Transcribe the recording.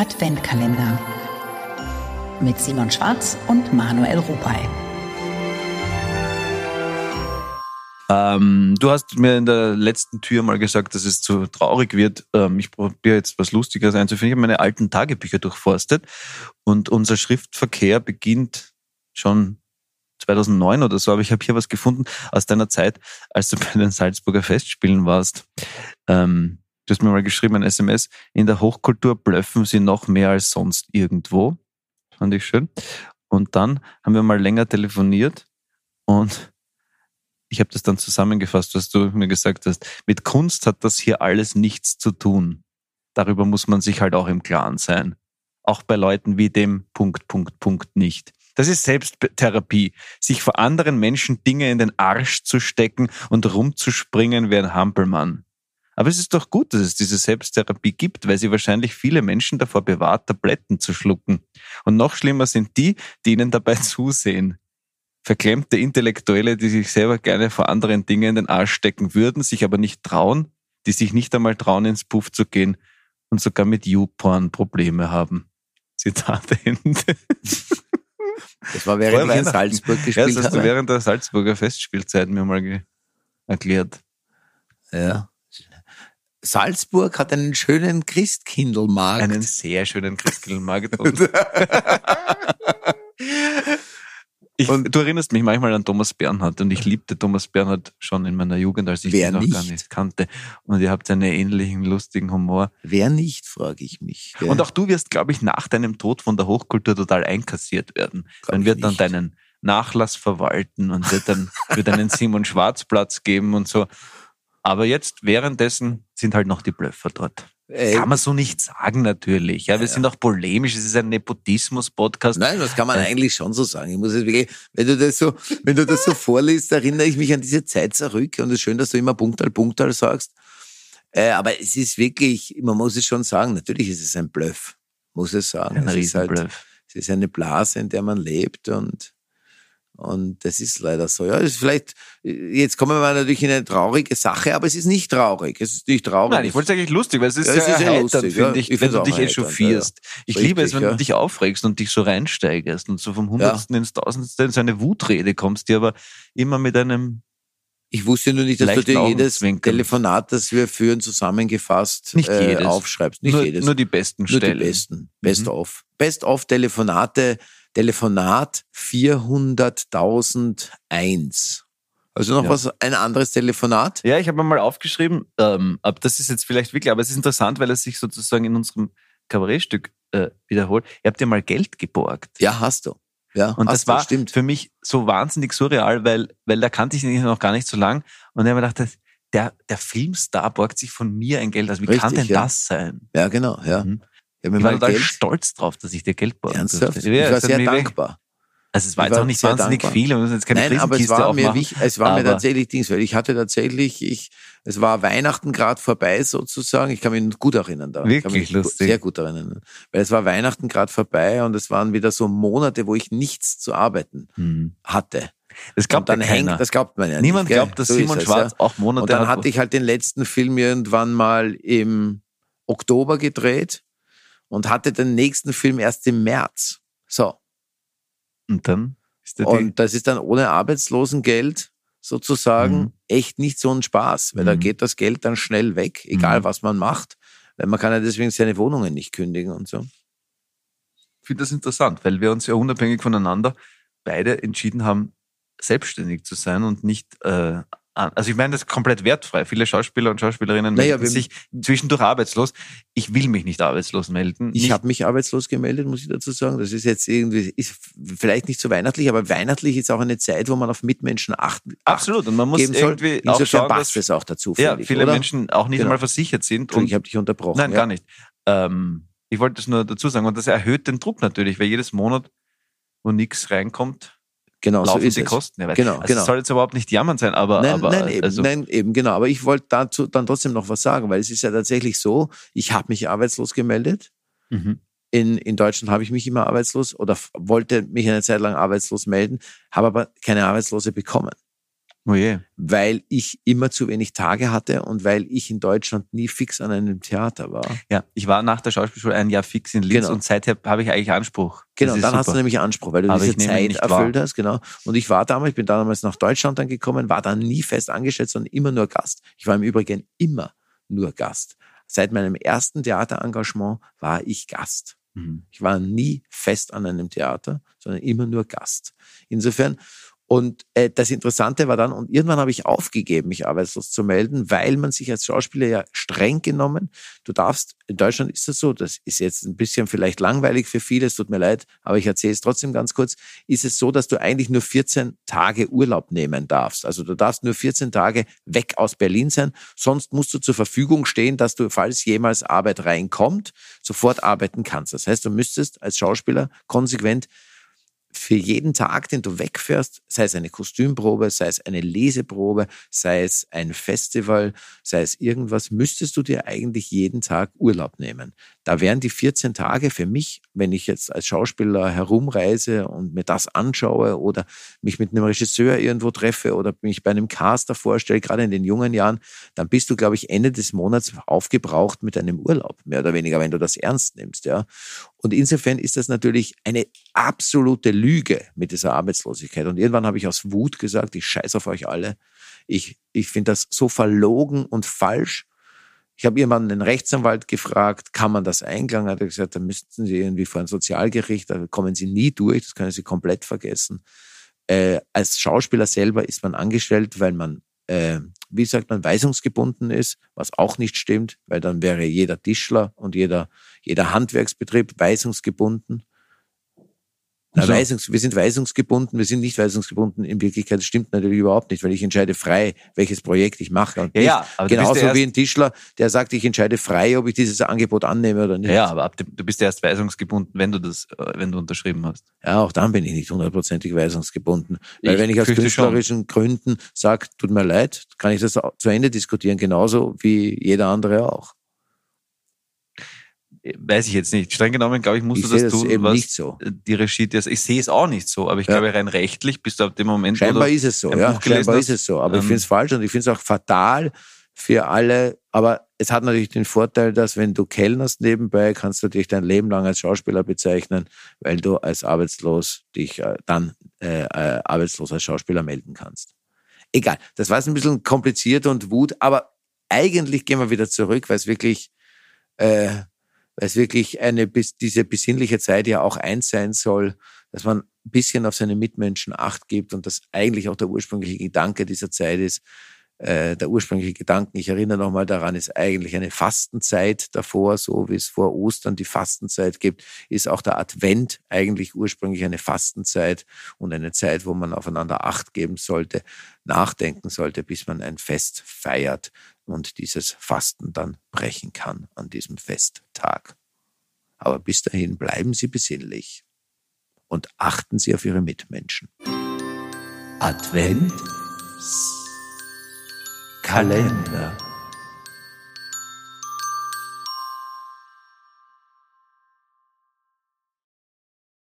Adventkalender mit Simon Schwarz und Manuel Rupay. Ähm, du hast mir in der letzten Tür mal gesagt, dass es zu traurig wird. Ähm, ich probiere jetzt was Lustiges einzufinden. Ich habe meine alten Tagebücher durchforstet und unser Schriftverkehr beginnt schon 2009 oder so, aber ich habe hier was gefunden aus deiner Zeit, als du bei den Salzburger Festspielen warst. Ähm, du hast mir mal geschrieben, ein SMS, in der Hochkultur blöffen sie noch mehr als sonst irgendwo. Fand ich schön. Und dann haben wir mal länger telefoniert und ich habe das dann zusammengefasst, was du mir gesagt hast. Mit Kunst hat das hier alles nichts zu tun. Darüber muss man sich halt auch im Klaren sein. Auch bei Leuten wie dem Punkt, Punkt, Punkt nicht. Das ist Selbsttherapie. Sich vor anderen Menschen Dinge in den Arsch zu stecken und rumzuspringen wie ein Hampelmann. Aber es ist doch gut, dass es diese Selbsttherapie gibt, weil sie wahrscheinlich viele Menschen davor bewahrt, Tabletten zu schlucken. Und noch schlimmer sind die, die ihnen dabei zusehen verklemmte Intellektuelle, die sich selber gerne vor anderen Dingen in den Arsch stecken würden, sich aber nicht trauen, die sich nicht einmal trauen, ins Puff zu gehen und sogar mit YouPorn Probleme haben. Zitat Ende. Das war während ich in Salzburg gespielt. Ja, das hast du während der Salzburger Festspielzeit mir mal erklärt. Ja. Salzburg hat einen schönen Christkindlmarkt. Einen sehr schönen Christkindlmarkt. Ich, und du erinnerst mich manchmal an Thomas Bernhard und ich liebte Thomas Bernhard schon in meiner Jugend, als ich ihn noch nicht? gar nicht kannte. Und ihr habt einen ähnlichen lustigen Humor. Wer nicht, frage ich mich. Wer? Und auch du wirst, glaube ich, nach deinem Tod von der Hochkultur total einkassiert werden. Glaub Man wird dann deinen Nachlass verwalten und wird dann wird einen Simon Schwarzplatz geben und so. Aber jetzt währenddessen sind halt noch die Blöffer dort. Äh, kann man so nicht sagen, natürlich. Ja, wir ja. sind auch polemisch. Es ist ein Nepotismus-Podcast. Nein, das kann man äh, eigentlich schon so sagen. Ich muss es wirklich, wenn du das so, wenn du das so vorliest, erinnere ich mich an diese Zeit zurück. Und es ist schön, dass du immer Punktal, Punktal sagst. Äh, aber es ist wirklich, man muss es schon sagen, natürlich ist es ein Bluff. Muss es sagen. Ein es Riesenbluff. Ist halt, es ist eine Blase, in der man lebt und und das ist leider so. Ja, ist vielleicht, jetzt kommen wir natürlich in eine traurige Sache, aber es ist nicht traurig. Es ist nicht traurig. Nein, ich wollte es eigentlich lustig, weil es ist ja, ja, ja lustig, finde ich, ich wenn du dich echauffierst. Ja, ich Richtig, liebe es, wenn du dich aufregst und dich so reinsteigerst und so vom Hundertsten ins Tausendste in so eine Wutrede kommst, die aber immer mit einem ich wusste nur nicht, dass du dir jedes Telefonat, das wir führen, zusammengefasst nicht äh, jedes. aufschreibst. Nicht nur, jedes. Nur die besten Stellen. Nur die besten. Best mhm. of. Best of Telefonate Telefonat 400.001. Also noch ja. was, ein anderes Telefonat? Ja, ich habe mal aufgeschrieben, ähm, aber das ist jetzt vielleicht wirklich, aber es ist interessant, weil es sich sozusagen in unserem Kabarettstück äh, wiederholt. Ihr habt ja mal Geld geborgt. Ja, hast du. Ja, und das war stimmt. für mich so wahnsinnig surreal, weil, weil da kannte ich ihn noch gar nicht so lang. Und ich habe mir gedacht, der, der Filmstar borgt sich von mir ein Geld. Also wie Richtig, kann denn ja. das sein? Ja, genau, ja. Mhm. Ich, ich war total Geld. stolz drauf, dass ich dir Geld borgen Ernsthaft? durfte. Ich war sehr dankbar. Also es war jetzt auch nicht wahnsinnig dankbar. viel, wir müssen jetzt keine Nein, aber es war mir wichtig, es war mir tatsächlich Dings, weil ich hatte tatsächlich, ich, es war Weihnachten gerade vorbei sozusagen, ich kann mich gut erinnern da. Wirklich lustig. Sehr gut erinnern. Weil es war Weihnachten gerade vorbei und es waren wieder so Monate, wo ich nichts zu arbeiten hm. hatte. Das glaubt dann hängt, das glaubt man ja Niemand nicht. glaubt, dass so Simon es, Schwarz ja. auch Monate Und dann hat hatte ich halt den letzten Film irgendwann mal im Oktober gedreht und hatte den nächsten Film erst im März. So. Und dann? Ist der und das ist dann ohne Arbeitslosengeld sozusagen mhm. echt nicht so ein Spaß, weil mhm. da geht das Geld dann schnell weg, egal mhm. was man macht, weil man kann ja deswegen seine Wohnungen nicht kündigen und so. Ich finde das interessant, weil wir uns ja unabhängig voneinander beide entschieden haben, selbstständig zu sein und nicht äh, also ich meine, das ist komplett wertfrei. Viele Schauspieler und Schauspielerinnen naja, melden sich zwischendurch arbeitslos. Ich will mich nicht arbeitslos melden. Ich habe mich arbeitslos gemeldet, muss ich dazu sagen. Das ist jetzt irgendwie, ist vielleicht nicht so weihnachtlich, aber weihnachtlich ist auch eine Zeit, wo man auf Mitmenschen achten Absolut. Und man muss irgendwie soll. auch schauen, passt es auch dazu. Ja, viele oder? Menschen auch nicht genau. einmal versichert sind. Und ich habe dich unterbrochen. Nein, ja. gar nicht. Ähm, ich wollte das nur dazu sagen. Und das erhöht den Druck natürlich, weil jedes Monat, wo nichts reinkommt, Genau, laufen so ist die es. Kosten. Ja, genau, also genau. Es soll jetzt überhaupt nicht jammern sein, aber. Nein, aber, nein, eben, also, nein, eben, genau. Aber ich wollte dazu dann trotzdem noch was sagen, weil es ist ja tatsächlich so, ich habe mich arbeitslos gemeldet. Mhm. In, in Deutschland habe ich mich immer arbeitslos oder wollte mich eine Zeit lang arbeitslos melden, habe aber keine Arbeitslose bekommen. Oh je. weil ich immer zu wenig Tage hatte und weil ich in Deutschland nie fix an einem Theater war. Ja, ich war nach der Schauspielschule ein Jahr fix in Linz Genau. und seither habe ich eigentlich Anspruch. Genau, dann hast du super. nämlich Anspruch, weil du Aber diese Zeit erfüllt hast, genau. Und ich war damals, ich bin damals nach Deutschland dann gekommen, war dann nie fest angestellt, sondern immer nur Gast. Ich war im Übrigen immer nur Gast. Seit meinem ersten Theaterengagement war ich Gast. Mhm. Ich war nie fest an einem Theater, sondern immer nur Gast. Insofern, und äh, das Interessante war dann, und irgendwann habe ich aufgegeben, mich arbeitslos zu melden, weil man sich als Schauspieler ja streng genommen, du darfst, in Deutschland ist das so, das ist jetzt ein bisschen vielleicht langweilig für viele, es tut mir leid, aber ich erzähle es trotzdem ganz kurz, ist es so, dass du eigentlich nur 14 Tage Urlaub nehmen darfst. Also du darfst nur 14 Tage weg aus Berlin sein, sonst musst du zur Verfügung stehen, dass du, falls jemals Arbeit reinkommt, sofort arbeiten kannst. Das heißt, du müsstest als Schauspieler konsequent für jeden Tag, den du wegfährst, sei es eine Kostümprobe, sei es eine Leseprobe, sei es ein Festival, sei es irgendwas, müsstest du dir eigentlich jeden Tag Urlaub nehmen. Da wären die 14 Tage für mich, wenn ich jetzt als Schauspieler herumreise und mir das anschaue oder mich mit einem Regisseur irgendwo treffe oder mich bei einem Caster vorstelle, gerade in den jungen Jahren, dann bist du, glaube ich, Ende des Monats aufgebraucht mit einem Urlaub, mehr oder weniger, wenn du das ernst nimmst, ja. Und insofern ist das natürlich eine absolute Lüge mit dieser Arbeitslosigkeit. Und irgendwann habe ich aus Wut gesagt, ich scheiß auf euch alle. Ich, ich finde das so verlogen und falsch. Ich habe irgendwann einen Rechtsanwalt gefragt, kann man das einklagen? Hat er gesagt, da müssten Sie irgendwie vor ein Sozialgericht, da kommen Sie nie durch, das können Sie komplett vergessen. Äh, als Schauspieler selber ist man angestellt, weil man, äh, wie sagt man, weisungsgebunden ist, was auch nicht stimmt, weil dann wäre jeder Tischler und jeder, jeder Handwerksbetrieb weisungsgebunden. Na, So. Weisungs, wir sind weisungsgebunden, wir sind nicht weisungsgebunden. In Wirklichkeit das stimmt natürlich überhaupt nicht, weil ich entscheide frei, welches Projekt ich mache. Und Ja, ja, aber genauso wie ein Tischler, der sagt, ich entscheide frei, ob ich dieses Angebot annehme oder nicht. Ja, aber ab du bist erst weisungsgebunden, wenn du das, äh, wenn du unterschrieben hast. Ja, auch dann bin ich nicht hundertprozentig weisungsgebunden. Weil Ich wenn ich aus fürchte schon. künstlerischen Gründen sage, tut mir leid, kann ich das zu Ende diskutieren, genauso wie jeder andere auch. Weiß ich jetzt nicht. Streng genommen, glaube ich, musst Ich du das das tun, eben was nicht so. die Regie dir Ich sehe es auch nicht so, aber ich Ja. glaube, rein rechtlich bist du ab dem Moment, Scheinbar ist es so, ja. Buch Scheinbar hast, ist es so. Aber ich ähm, finde es falsch und ich finde es auch fatal für alle. Aber es hat natürlich den Vorteil, dass wenn du kellnerst nebenbei, kannst du dich dein Leben lang als Schauspieler bezeichnen, weil du als arbeitslos dich äh, dann äh, äh, arbeitslos als Schauspieler melden kannst. Egal, das war jetzt ein bisschen kompliziert und Wut, aber eigentlich gehen wir wieder zurück, weil es wirklich, äh, weil es wirklich eine bis diese besinnliche Zeit ja auch eins sein soll, dass man ein bisschen auf seine Mitmenschen Acht gibt und das eigentlich auch der ursprüngliche Gedanke dieser Zeit ist. Äh, der ursprüngliche Gedanken, ich erinnere nochmal daran, ist eigentlich eine Fastenzeit davor, so wie es vor Ostern die Fastenzeit gibt, ist auch der Advent eigentlich ursprünglich eine Fastenzeit und eine Zeit, wo man aufeinander Acht geben sollte, nachdenken sollte, bis man ein Fest feiert und dieses Fasten dann brechen kann an diesem Festtag. Aber bis dahin bleiben Sie besinnlich und achten Sie auf Ihre Mitmenschen. Advent Kalender.